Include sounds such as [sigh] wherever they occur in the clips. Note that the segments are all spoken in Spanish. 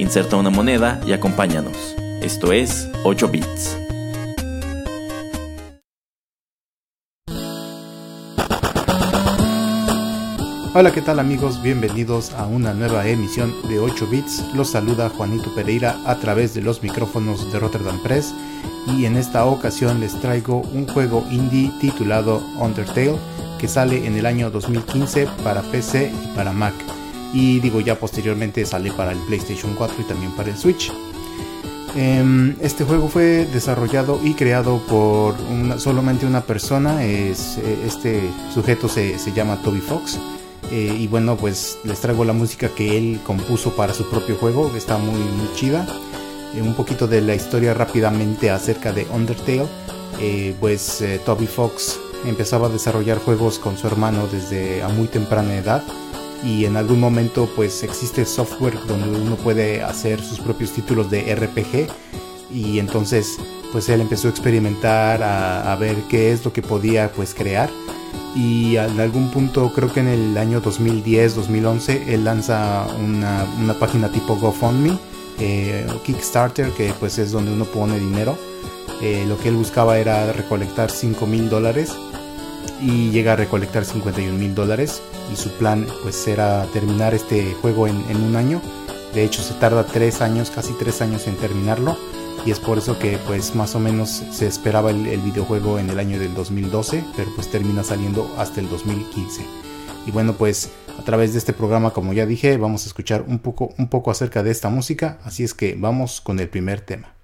Inserta una moneda y acompáñanos. Esto es 8 bits. Hola, ¿qué tal amigos? Bienvenidos a una nueva emisión de 8 bits. Los saluda Juanito Pereira a través de los micrófonos de Rotterdam Press y en esta ocasión les traigo un juego indie titulado Undertale que sale en el año 2015 para PC y para Mac y digo ya posteriormente sale para el PlayStation 4 y también para el Switch. Em, este juego fue desarrollado y creado por solamente una persona, eh, este sujeto se, se llama Toby Fox eh, y bueno, pues les traigo la música que él compuso para su propio juego, que está muy, muy chida. Eh, un poquito de la historia rápidamente acerca de Undertale. Pues Toby Fox empezaba a desarrollar juegos con su hermano desde a muy temprana edad y en algún momento pues existe software donde uno puede hacer sus propios títulos de RPG y entonces pues él empezó a experimentar a, ver qué es lo que podía pues crear. Y en algún punto creo que en el año 2010-2011 él lanza una, una, página tipo GoFundMe eh, Kickstarter que pues es donde uno pone dinero. Eh, lo que él buscaba era recolectar 5 mil dólares y llega a recolectar 51 mil dólares y su plan pues era terminar este juego en, un año de hecho se tarda 3 años casi 3 años en terminarlo y es por eso que pues más o menos se esperaba el, videojuego en el año del 2012, pero pues termina saliendo hasta el 2015. Y bueno, pues a través de este programa, como ya dije, vamos a escuchar un poco, un poco acerca de esta música, así es que vamos con el primer tema.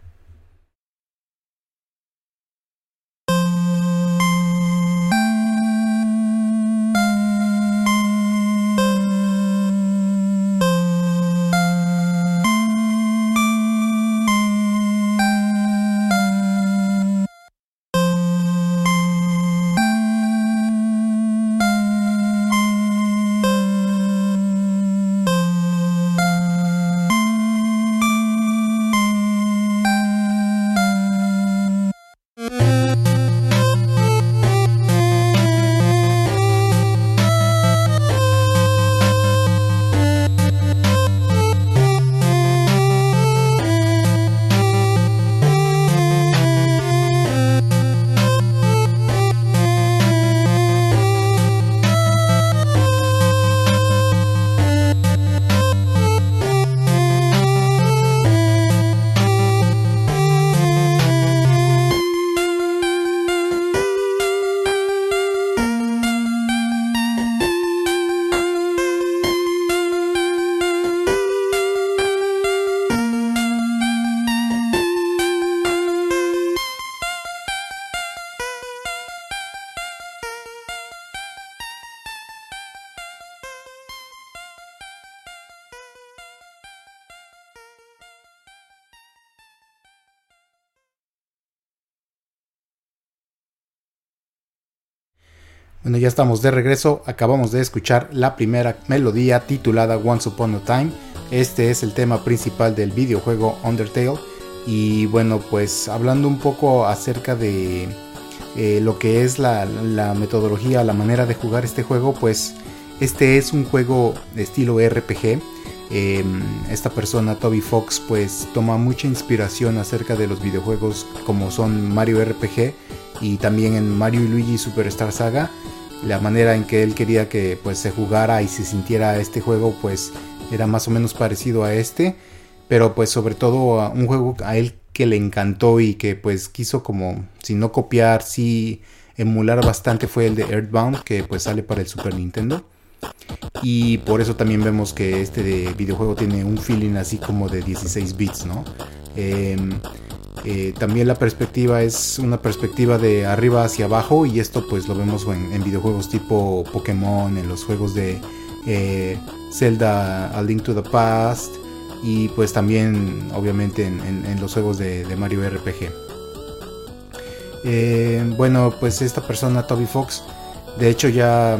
Bueno, ya estamos de regreso. Acabamos de escuchar la primera melodía titulada Once Upon a Time. Este es el tema principal del videojuego Undertale. Y bueno, pues hablando un poco acerca de eh, lo que es la, metodología, la manera de jugar este juego, pues este es un juego de estilo RPG. Em, esta persona, Toby Fox, pues toma mucha inspiración acerca de los videojuegos como son Mario RPG y también en Mario y Luigi Superstar Saga la manera en que él quería que pues se jugara y se sintiera este juego pues era más o menos parecido a este. Pero pues sobre todo un juego a él que le encantó y que pues quiso como si no copiar si emular bastante fue el de Earthbound que pues sale para el Super Nintendo. Y por eso también vemos que este videojuego tiene un feeling así como de 16 bits no em, eh, también la perspectiva es una perspectiva de arriba hacia abajo y esto pues lo vemos en, videojuegos tipo Pokémon, en los juegos de eh, Zelda A Link to the Past, y pues también obviamente en, los juegos de, Mario RPG. Eh, bueno, pues esta persona, Toby Fox, de hecho ya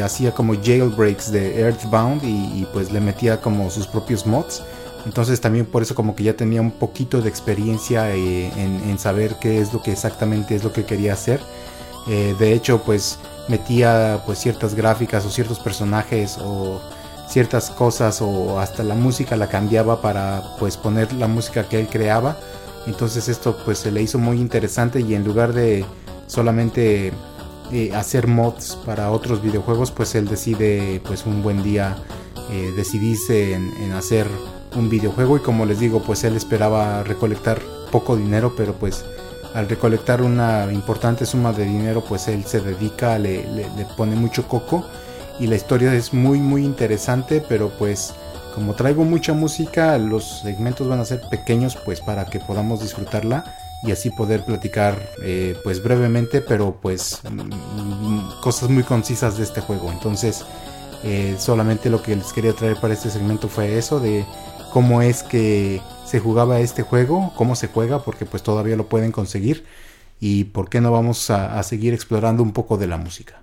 hacía como jailbreaks de Earthbound y, pues le metía como sus propios mods. Entonces también por eso como que ya tenía un poquito de experiencia eh, en, saber qué es lo que exactamente es lo que quería hacer. de hecho pues metía pues ciertas gráficas o ciertos personajes o ciertas cosas o hasta la música la cambiaba para pues poner la música que él creaba. Entonces esto pues se le hizo muy interesante y en lugar de solamente eh, hacer mods para otros videojuegos pues él decide pues un buen día eh, decidirse en, hacer un videojuego y como les digo pues él esperaba recolectar poco dinero pero pues al recolectar una importante suma de dinero pues él se dedica, le, le pone mucho coco y la historia es muy muy interesante, pero pues como traigo mucha música, los segmentos van a ser pequeños pues para que podamos disfrutarla y así poder platicar eh, pues brevemente, pero pues mm, cosas muy concisas de este juego. Entonces eh, solamente lo que les quería traer para este segmento fue eso de cómo es que se jugaba este juego, cómo se juega, porque pues todavía lo pueden conseguir y por qué no vamos a seguir explorando un poco de la música.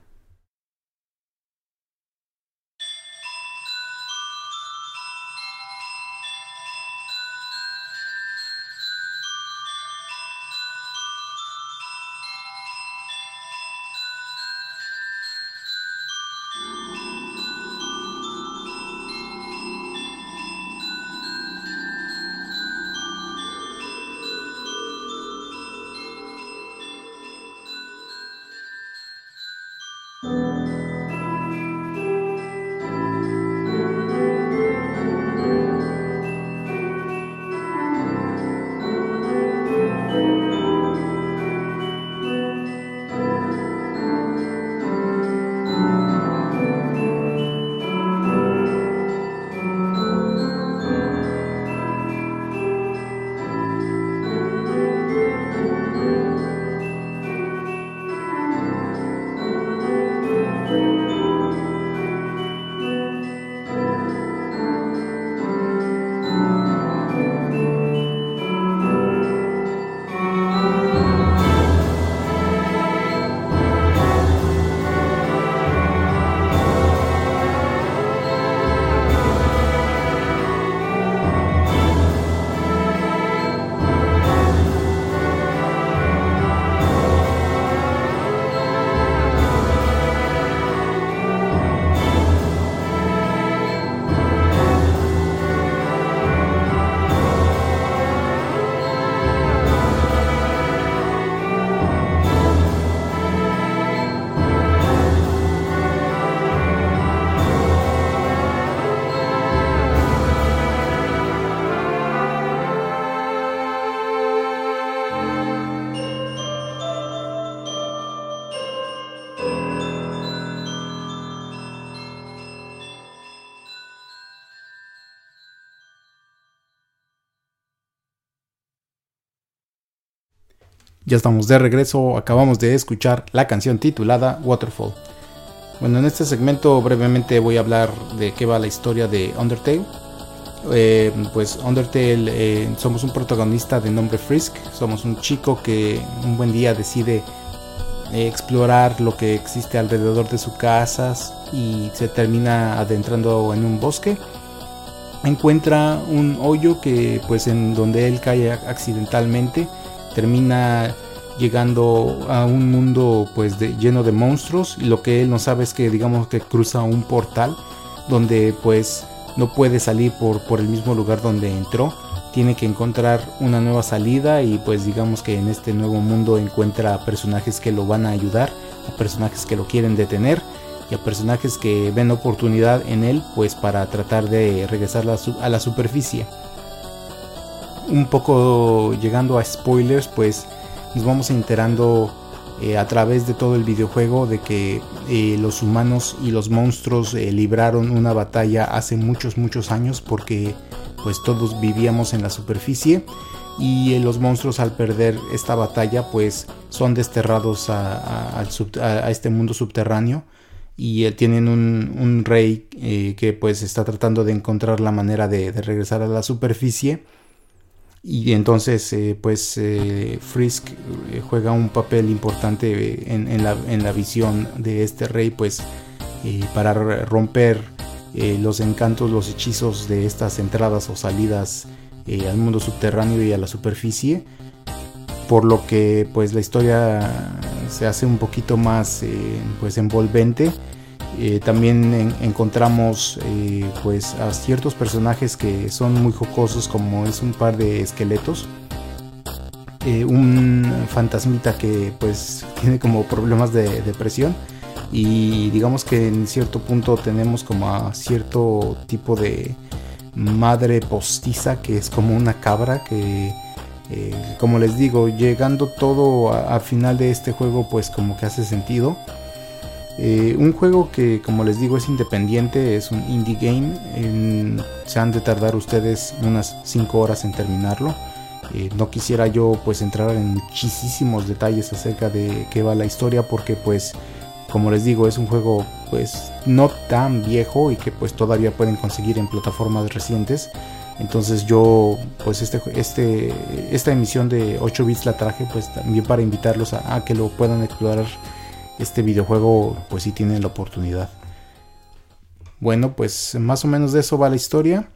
Ya estamos de regreso, acabamos de escuchar la canción titulada Waterfall. Bueno, en este segmento brevemente voy a hablar de qué va la historia de Undertale. Eh, pues Undertale eh, somos un protagonista de nombre Frisk, somos un chico que un buen día decide eh, explorar lo que existe alrededor de su casa y se termina adentrando en un bosque. Encuentra un hoyo que pues en donde él cae accidentalmente termina llegando a un mundo pues lleno de monstruos y lo que él no sabe es que digamos que cruza un portal donde pues no puede salir por, por el mismo lugar donde entró. Tiene que encontrar una nueva salida y pues digamos que en este nuevo mundo encuentra personajes que lo van a ayudar a personajes que lo quieren detener y a personajes que ven oportunidad en él pues para tratar de regresar a la superficie un poco llegando a spoilers, pues nos vamos enterando eh, a través de todo el videojuego de que eh, los humanos y los monstruos eh, libraron una batalla hace muchos muchos años porque pues todos vivíamos en la superficie y los monstruos al perder esta batalla pues son desterrados a, este mundo subterráneo y tienen un, rey que pues está tratando de encontrar la manera de, regresar a la superficie y entonces pues Frisk juega un papel importante en, la, en, la, visión de este rey pues para romper los encantos, los hechizos de estas entradas o salidas al mundo subterráneo y a la superficie. Por lo que pues la historia se hace un poquito más eh, pues envolvente eh, también encontramos eh, pues a ciertos personajes que son muy jocosos como es un par de esqueletos un fantasmita que pues [laughs] tiene como problemas de depresión y digamos que en cierto punto tenemos como a cierto tipo de madre postiza que es como una cabra que eh, como les digo, llegando todo al final de este juego, pues como que hace sentido. Eh, un juego que, como les digo, es independiente, es un indie game. se han de tardar ustedes unas 5 horas en terminarlo. Eh, no quisiera yo pues entrar en muchísimos detalles acerca de qué va la historia porque pues como les digo es un juego pues no tan viejo y que pues todavía pueden conseguir en plataformas recientes entonces yo, pues este, este, esta emisión de 8 bits la traje pues también para invitarlos a, que lo puedan explorar este videojuego pues si tienen la oportunidad. Bueno, pues más o menos de eso va la historia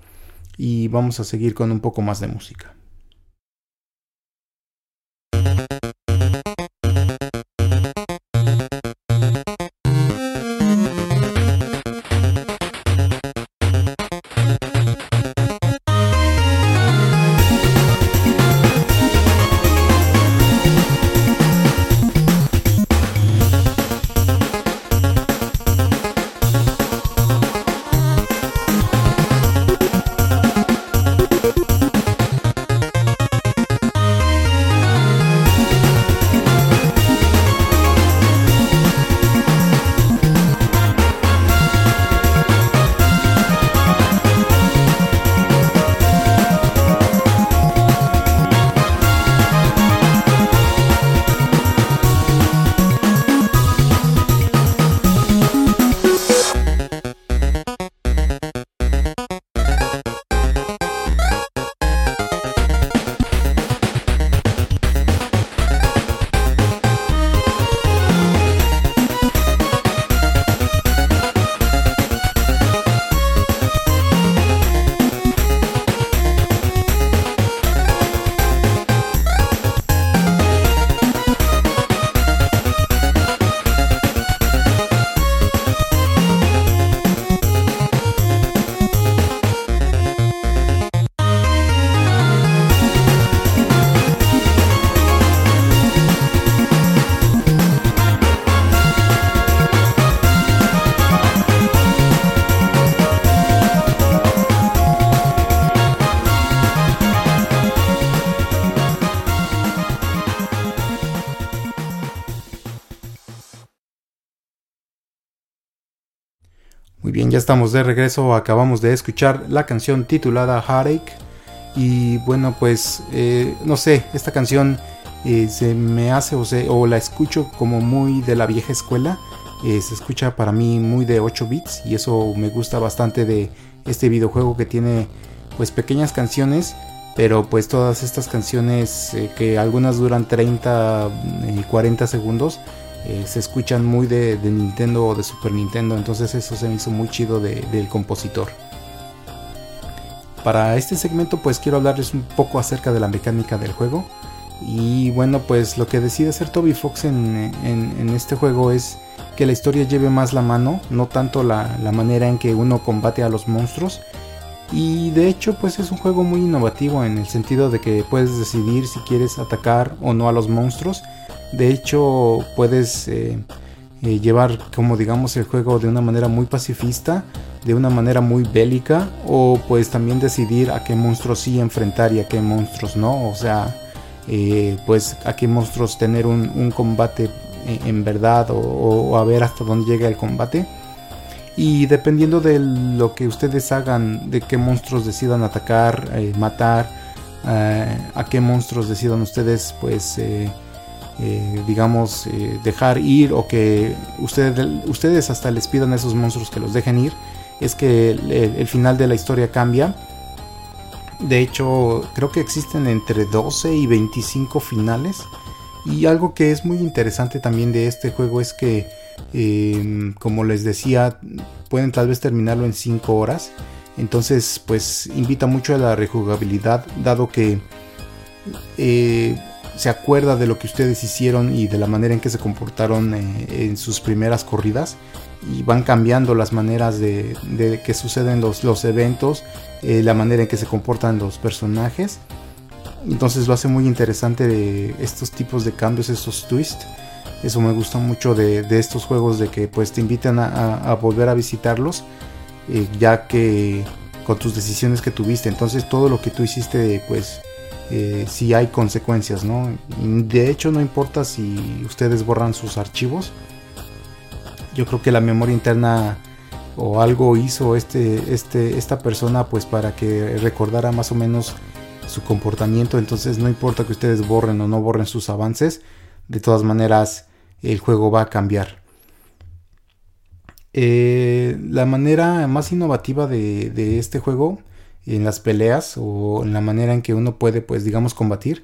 y vamos a seguir con un poco más de música. Ya estamos de regreso. Acabamos de escuchar la canción titulada Heartache. Y bueno, pues eh, no sé, esta canción eh, se me hace o, o, la escucho como muy de la vieja escuela. Eh, se escucha para mí muy de 8 bits y eso me gusta bastante de este videojuego que tiene pues pequeñas canciones. Pero pues todas estas canciones que algunas duran 30 y 40 segundos eh, se escuchan muy de, Nintendo o de Super Nintendo, entonces eso se me hizo muy chido del compositor. Para este segmento pues quiero hablarles un poco acerca de la mecánica del juego. Y bueno pues lo que decide hacer Toby Fox en, este juego es que la historia lleve más la mano, no tanto la, la manera en que uno combate a los monstruos. Y de hecho pues es un juego muy innovativo en el sentido de que puedes decidir si quieres atacar o no a los monstruos de hecho, puedes eh, eh, llevar como digamos el juego de una manera muy pacifista, de una manera muy bélica, o puedes también decidir a qué monstruos sí enfrentar y a qué monstruos no. O sea, eh, pues a qué monstruos tener un, combate en, verdad o, a ver hasta dónde llega el combate. Y dependiendo de lo que ustedes hagan, de qué monstruos decidan atacar, matar, a qué monstruos decidan ustedes pues digamos, eh, dejar ir o que ustedes, ustedes hasta les pidan a esos monstruos que los dejen ir, es que el, final de la historia cambia. De hecho, creo que existen entre 12 y 25 finales. Y algo que es muy interesante también de este juego es que, em, como les decía, pueden tal vez terminarlo en 5 horas. Entonces, pues invita mucho a la rejugabilidad, dado que eh, se acuerda de lo que ustedes hicieron y de la manera en que se comportaron eh, en sus primeras corridas y van cambiando las maneras de, que suceden los, los eventos, eh, la manera en que se comportan los personajes. Entonces lo hace muy interesante de estos tipos de cambios, estos twists. Eso me gusta mucho de, estos juegos, de que pues te invitan a, volver a visitarlos, eh, ya que con tus decisiones que tuviste. Entonces todo lo que tú hiciste pues eh, si hay consecuencias, ¿no? De hecho, no importa si ustedes borran sus archivos. Yo creo que la memoria interna o algo hizo este, este, esta persona pues para que recordara más o menos su comportamiento. Entonces no importa que ustedes borren o no borren sus avances, de todas maneras el juego va a cambiar. Eh, la manera más innovativa de, de este juego en las peleas o en la manera en que uno puede, pues digamos, combatir,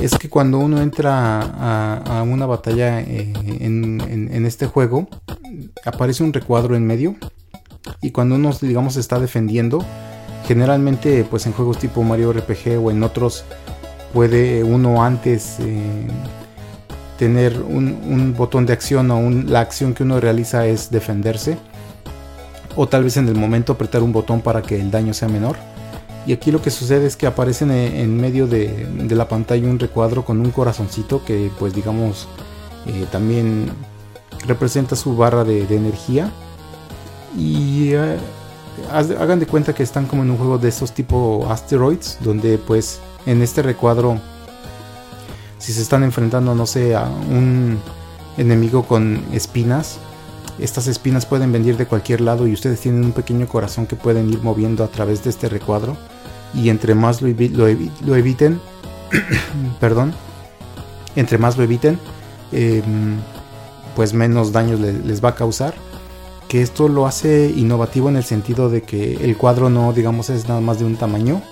es que cuando uno entra a, una batalla eh, en, este juego, aparece un recuadro en medio y cuando uno, digamos, está defendiendo, generalmente, pues en juegos tipo Mario RPG o en otros, puede uno antes eh, tener un, botón de acción o la acción que uno realiza es defenderse o tal vez en el momento apretar un botón para que el daño sea menor. Y aquí lo que sucede es que aparece en, medio de, la pantalla un recuadro con un corazoncito que pues digamos eh, también representa su barra de, energía. Y eh, hagan de cuenta que están como en un juego de esos tipo asteroids, donde pues en este recuadro, si se están enfrentando, no sé, a un enemigo con espinas, estas espinas pueden venir de cualquier lado y ustedes tienen un pequeño corazón que pueden ir moviendo a través de este recuadro. Y entre más lo, eviten, [coughs] perdón, entre más lo eviten, em, pues menos daños les va a causar. Que esto lo hace innovativo en el sentido de que el cuadro no, digamos, es nada más de un tamaño.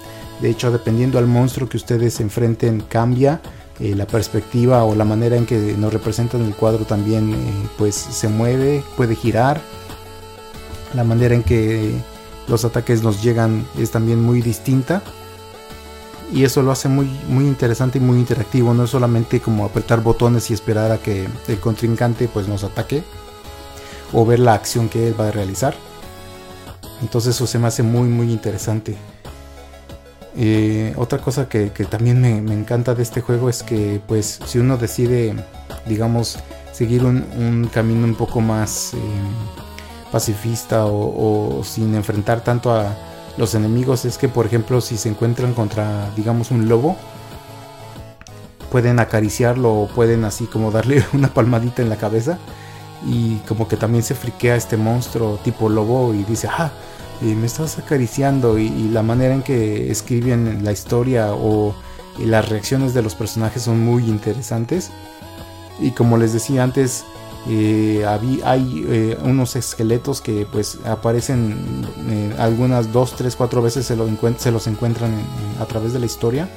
De hecho, dependiendo al monstruo que ustedes enfrenten, cambia eh, la perspectiva o la manera en que nos representan el cuadro también eh, pues se mueve, puede girar. La manera en que los ataques nos llegan es también muy distinta. Y eso lo hace muy, muy interesante y muy interactivo. No es solamente como apretar botones y esperar a que el contrincante pues nos ataque. O ver la acción que él va a realizar. Entonces eso se me hace muy muy interesante. Eh, otra cosa que, también me, encanta de este juego es que pues si uno decide digamos seguir un, camino un poco más eh, pacifista o, sin enfrentar tanto a los enemigos es que por ejemplo si se encuentran contra digamos un lobo pueden acariciarlo o pueden así como darle [laughs] una palmadita en la cabeza y como que también se friquea este monstruo tipo lobo y dice ah me estás acariciando y, la manera en que escriben la historia o las reacciones de los personajes son muy interesantes. Y como les decía antes, eh, hay eh, unos esqueletos que pues aparecen eh, algunas dos, tres, cuatro veces se, se los encuentran a través de la historia.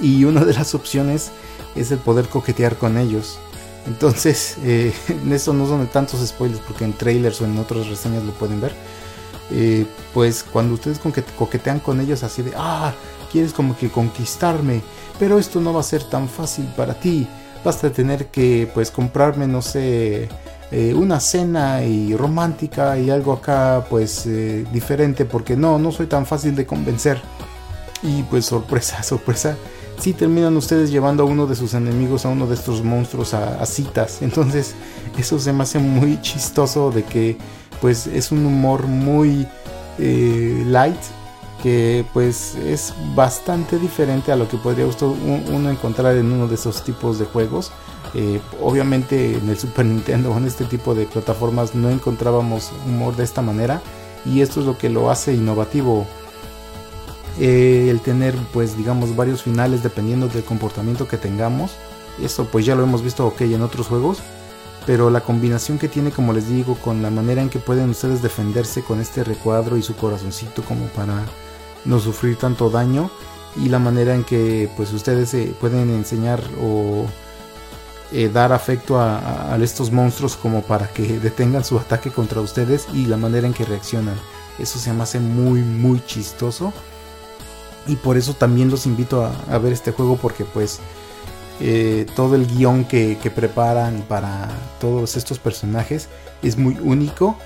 Y una de las opciones es el poder coquetear con ellos. Entonces, [laughs] en eso no son tantos spoilers porque en trailers o en otras reseñas lo pueden ver eh, pues cuando ustedes coquetean con ellos así de, ah, quieres como que conquistarme, pero esto no va a ser tan fácil para ti, basta tener que pues comprarme, no sé, eh, una cena y romántica y algo acá pues eh, diferente, porque no, no soy tan fácil de convencer. Y pues sorpresa, [laughs] sorpresa, si terminan ustedes llevando a uno de sus enemigos, a uno de estos monstruos a citas. [laughs] Entonces eso se me hace muy chistoso de que pues es un humor muy eh, light que pues es bastante diferente a lo que podría uno encontrar en uno de esos tipos de juegos. Eh, obviamente en el Super Nintendo o en este tipo de plataformas no encontrábamos humor de esta manera y esto es lo que lo hace innovativo. Eh, el tener pues digamos varios finales dependiendo del comportamiento que tengamos Eso pues ya lo hemos visto ok en otros juegos. Pero la combinación que tiene, como les digo, con la manera en que pueden ustedes defenderse con este recuadro y su corazoncito como para no sufrir tanto daño. Y la manera en que pues ustedes se pueden enseñar o eh, dar afecto a, estos monstruos como para que [laughs] detengan su ataque contra ustedes y la manera en que reaccionan. Eso se me hace muy muy chistoso. Y por eso también los invito a, ver este juego porque pues eh, todo el guion que, preparan para todos estos personajes es muy único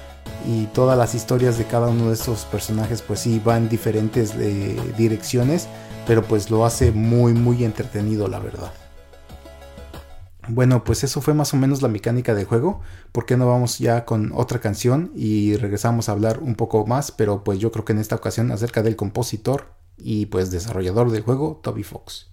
y todas las historias de cada uno de estos personajes pues sí van en diferentes eh, direcciones pero pues lo hace muy muy entretenido la verdad. Bueno, pues eso fue más o menos la mecánica del juego. ¿Por qué no vamos ya con otra canción y regresamos a hablar un poco más? Pero pues yo creo que en esta ocasión acerca del compositor y pues desarrollador del juego, Toby Fox.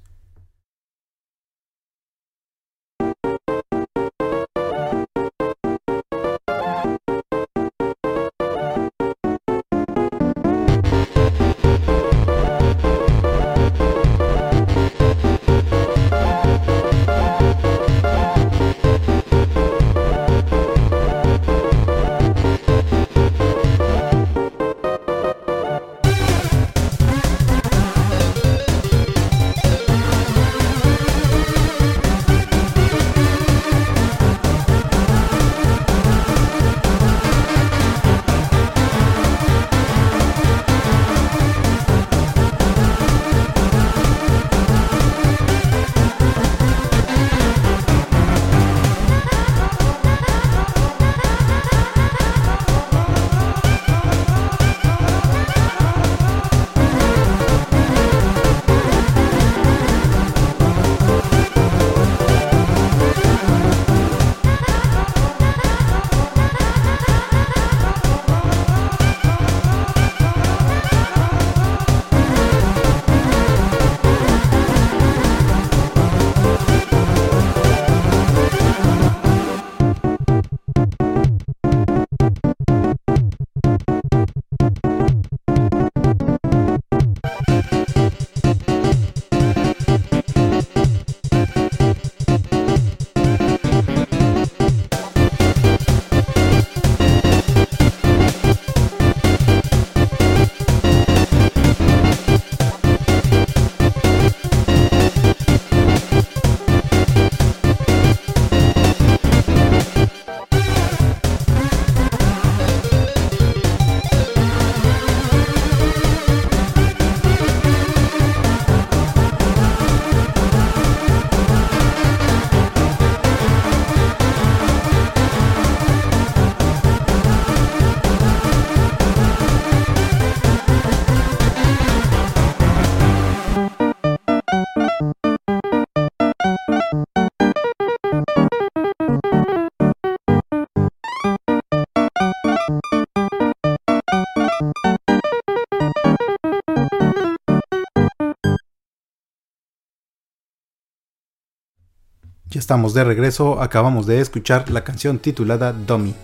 Ya estamos de regreso, acabamos de escuchar la canción titulada Dummy.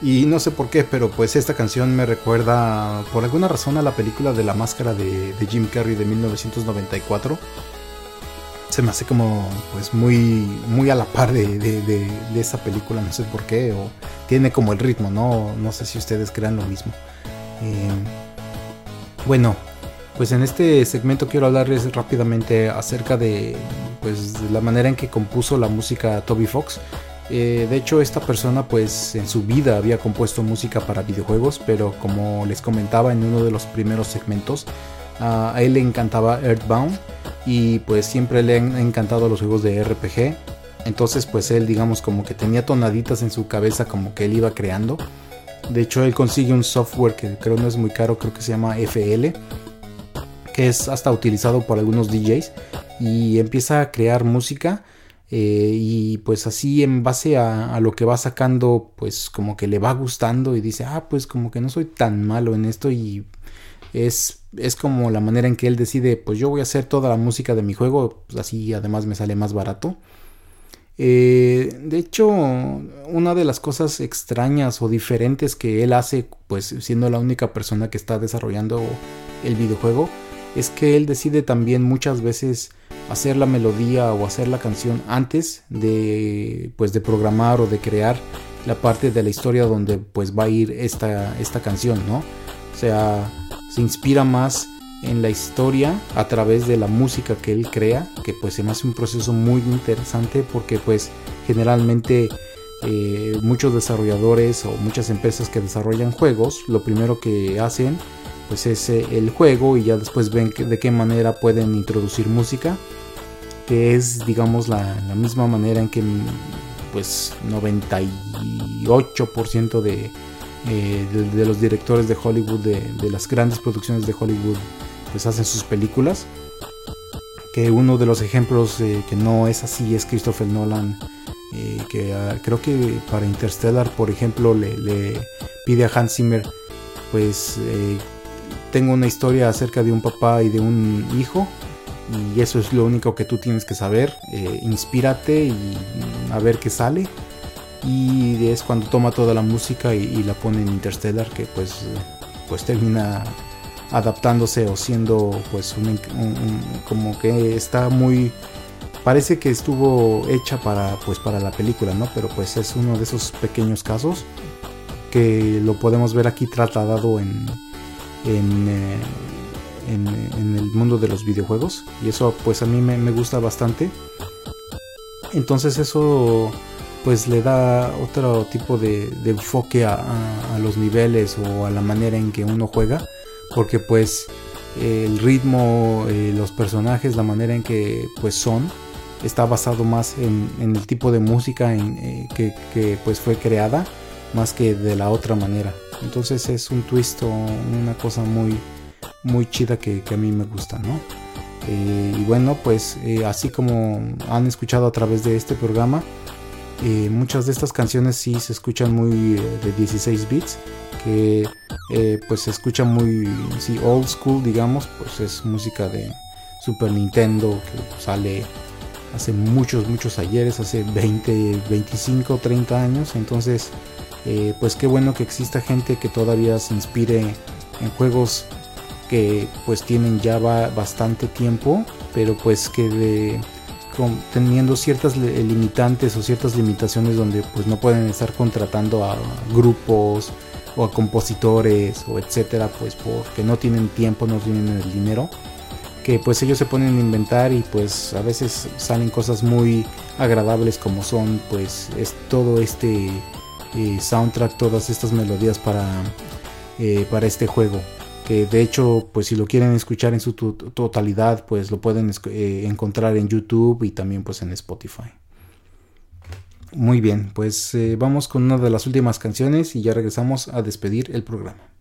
Y no sé por qué, pero pues esta canción me recuerda por alguna razón a la película de la máscara de, Jim Carrey de 1994. Se me hace como pues muy, muy a la par de, esa película, no sé por qué, o tiene como el ritmo, no, no sé si ustedes crean lo mismo. Eh, bueno, pues en este segmento quiero hablarles rápidamente acerca de, pues, la manera en que compuso la música Toby Fox. Eh, de hecho, esta persona pues en su vida había compuesto música para videojuegos, pero como les comentaba en uno de los primeros segmentos, a él le encantaba Earthbound y pues siempre le han encantado los juegos de RPG. Entonces pues él digamos como que tenía tonaditas en su cabeza como que él iba creando. De hecho él consigue un software que creo no es muy caro, creo que se llama FL que es hasta utilizado por algunos DJs y empieza a crear música eh, y pues así en base a, lo que va sacando pues como que le va gustando y dice ah pues como que no soy tan malo en esto y es, es como la manera en que él decide pues yo voy a hacer toda la música de mi juego pues así además me sale más barato eh, de hecho, una de las cosas extrañas o diferentes que él hace, pues siendo la única persona que está desarrollando el videojuego, es que él decide también muchas veces hacer la melodía o hacer la canción antes de pues de programar o de crear la parte de la historia donde pues va a ir esta, esta canción, ¿no? O sea, se inspira más en la historia a través de la música que él crea, que pues se me hace un proceso muy interesante porque pues generalmente eh, muchos desarrolladores o muchas empresas que desarrollan juegos, lo primero que hacen pues es eh, el juego y ya después ven de qué manera pueden introducir música, que es digamos la, misma manera en que pues 98% de, eh, de, los directores de Hollywood, de, de las grandes producciones de Hollywood, pues hacen sus películas. Que uno de los ejemplos que no es así es Christopher Nolan, eh, que ah, creo que para Interstellar, por ejemplo, le, pide a Hans Zimmer, pues eh, tengo una historia acerca de un papá y de un hijo, y eso es lo único que tú tienes que saber, eh, inspírate y a ver qué sale. Y es cuando toma toda la música y, la pone en Interstellar, que pues, pues termina adaptándose o siendo pues como que está muy parece que estuvo hecha para pues para la película no pero pues es uno de esos pequeños casos que lo podemos ver aquí tratado en en, eh, en, el mundo de los videojuegos. Y eso pues a mí me, gusta bastante. Entonces eso pues le da otro tipo de, enfoque a, los niveles o a la manera en que uno juega. Porque pues el ritmo, eh, los personajes, la manera en que pues son, está basado más en, el tipo de música en, eh, que, pues fue creada más que de la otra manera. Entonces es un twist una cosa muy, muy chida que, a mí me gusta, ¿no? Eh, y bueno, pues así como han escuchado a través de este programa, muchas de estas canciones sí se escuchan muy de 16 bits que eh, pues se escucha muy sí, old school, digamos, pues es música de Super Nintendo que sale hace muchos, muchos ayeres, hace 20, 25, 30 años. Entonces, eh, pues qué bueno que exista gente que todavía se inspire en juegos que pues tienen ya bastante tiempo, pero pues que teniendo ciertas limitantes o ciertas limitaciones donde pues no pueden estar contratando a grupos o a compositores o etcétera, pues porque no tienen tiempo, no tienen el dinero, que pues ellos se ponen a inventar y pues a veces salen cosas muy agradables como son pues es todo este eh, soundtrack, todas estas melodías para, eh, para este juego. Que de hecho, pues si lo quieren escuchar en su totalidad, pues lo pueden eh, encontrar en YouTube y también pues en Spotify. Muy bien, pues eh, vamos con una de las últimas canciones y ya regresamos a despedir el programa.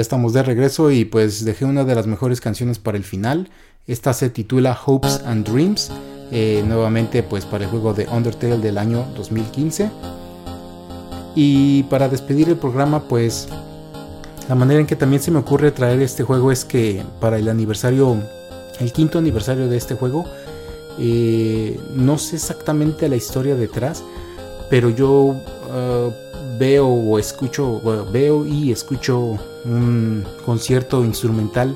Ya estamos de regreso y pues dejé una de las mejores canciones para el final. Esta se titula Hopes and Dreams, eh, nuevamente pues para el juego de Undertale del año 2015. Y para despedir el programa pues la manera en que también se me ocurre traer este juego es que para el aniversario, el quinto aniversario de este juego, eh, no sé exactamente la historia detrás, pero yo uh, veo o escucho, veo y escucho un concierto instrumental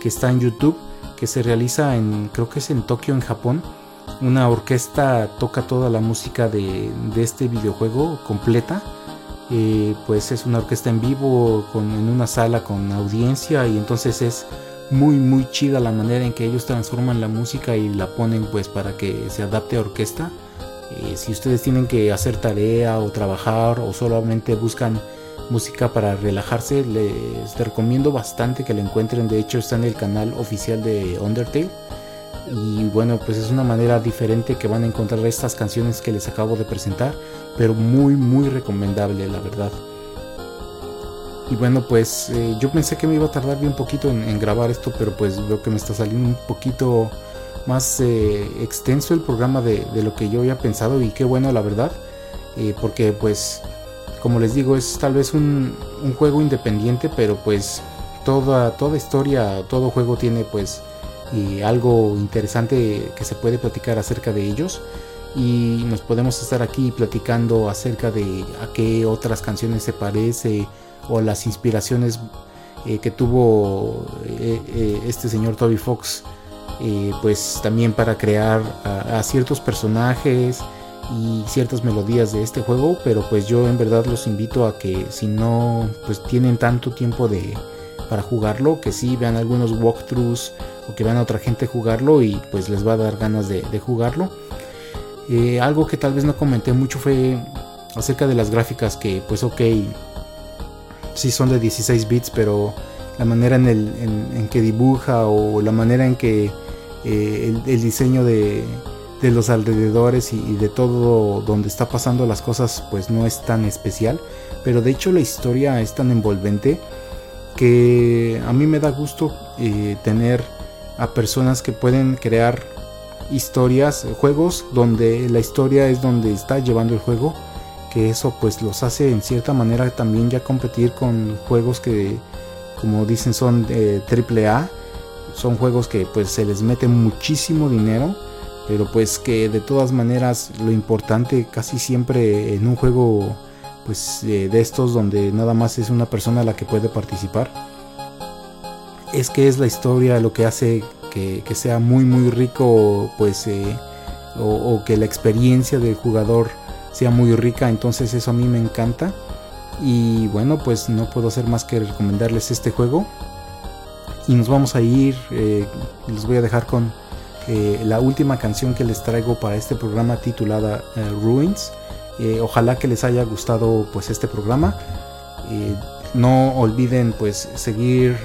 que está en YouTube, que se realiza en, creo que es en Tokio, en Japón. Una orquesta toca toda la música de, este videojuego completa. Eh, pues es una orquesta en vivo con, en una sala con audiencia y entonces es muy muy chida la manera en que ellos transforman la música y la ponen pues para que se adapte a orquesta eh, si ustedes tienen que hacer tarea o trabajar o solamente buscan música para relajarse, les recomiendo bastante que la encuentren. De hecho, está en el canal oficial de Undertale. Y bueno, pues es una manera diferente que van a encontrar estas canciones que les acabo de presentar, pero muy, muy recomendable, la verdad. Y bueno, pues eh, yo pensé que me iba a tardar bien poquito en, grabar esto, pero pues veo que me está saliendo un poquito más eh, extenso el programa de, lo que yo había pensado y qué bueno la verdad, eh, porque pues como les digo es tal vez un, juego independiente, pero pues toda, toda historia, todo juego tiene pues algo interesante que se puede platicar acerca de ellos. Y nos podemos estar aquí platicando acerca de a qué otras canciones se parece o las inspiraciones eh, que tuvo este señor Toby Fox pues también para crear a, ciertos personajes y ciertas melodías de este juego pero pues yo en verdad los invito a que si no pues tienen tanto tiempo de para jugarlo que sí vean algunos walkthroughs o que vean a otra gente jugarlo y pues les va a dar ganas de, jugarlo. Eh, algo que tal vez no comenté mucho fue acerca de las gráficas que pues ok sí son de 16 bits pero la manera en, el, en que dibuja o la manera en que eh, el, diseño de, los alrededores y, de todo donde está pasando las cosas pues no es tan especial. Pero de hecho la historia es tan envolvente que a mí me da gusto eh, tener a personas que pueden crear historias, juegos donde la historia es donde está llevando el juego que eso pues los hace en cierta manera también ya competir con juegos que como dicen son eh, triple A son juegos que pues se les mete muchísimo dinero, pero pues que de todas maneras lo importante casi siempre en un juego pues de estos donde nada más es una persona la que puede participar es que es la historia lo que hace que, sea muy muy rico pues eh, o, o, que la experiencia del jugador sea muy rica. Entonces eso a mí me encanta. Y bueno pues no puedo hacer más que recomendarles este juego y nos vamos a ir, eh, les voy a dejar con eh, la última canción que les traigo para este programa titulada eh, Ruins. ojalá que les haya gustado pues este programa. no olviden pues seguir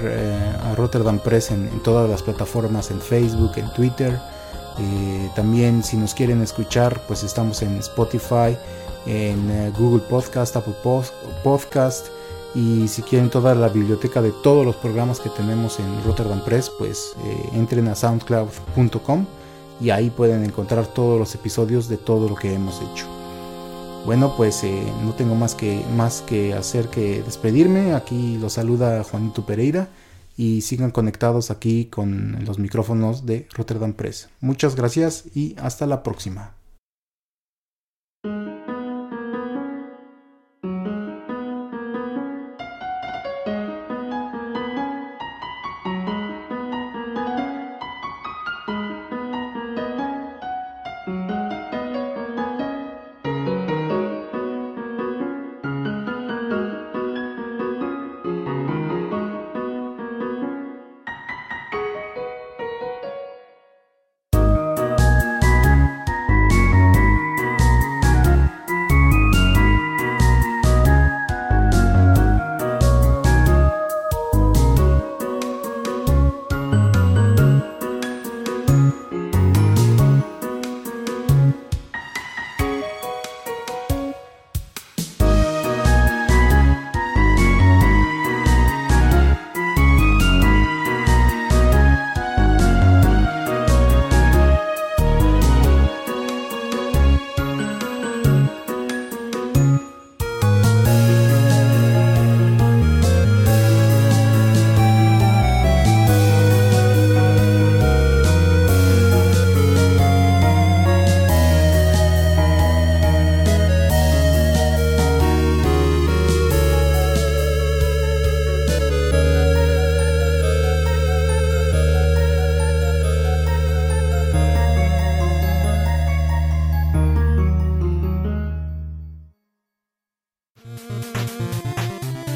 a Rotterdam Press en, todas las plataformas, en Facebook, en Twitter. también si nos quieren escuchar pues estamos en Spotify, en Google Podcast, Apple Podcast y si quieren toda la biblioteca de todos los programas que tenemos en Rotterdam Press, pues eh, entren a soundcloud.com y ahí pueden encontrar todos los episodios de todo lo que hemos hecho. Bueno, pues eh, no tengo más que, más que hacer que despedirme. Aquí los saluda Juanito Pereira y sigan conectados aquí con los micrófonos de Rotterdam Press. Muchas gracias y hasta la próxima.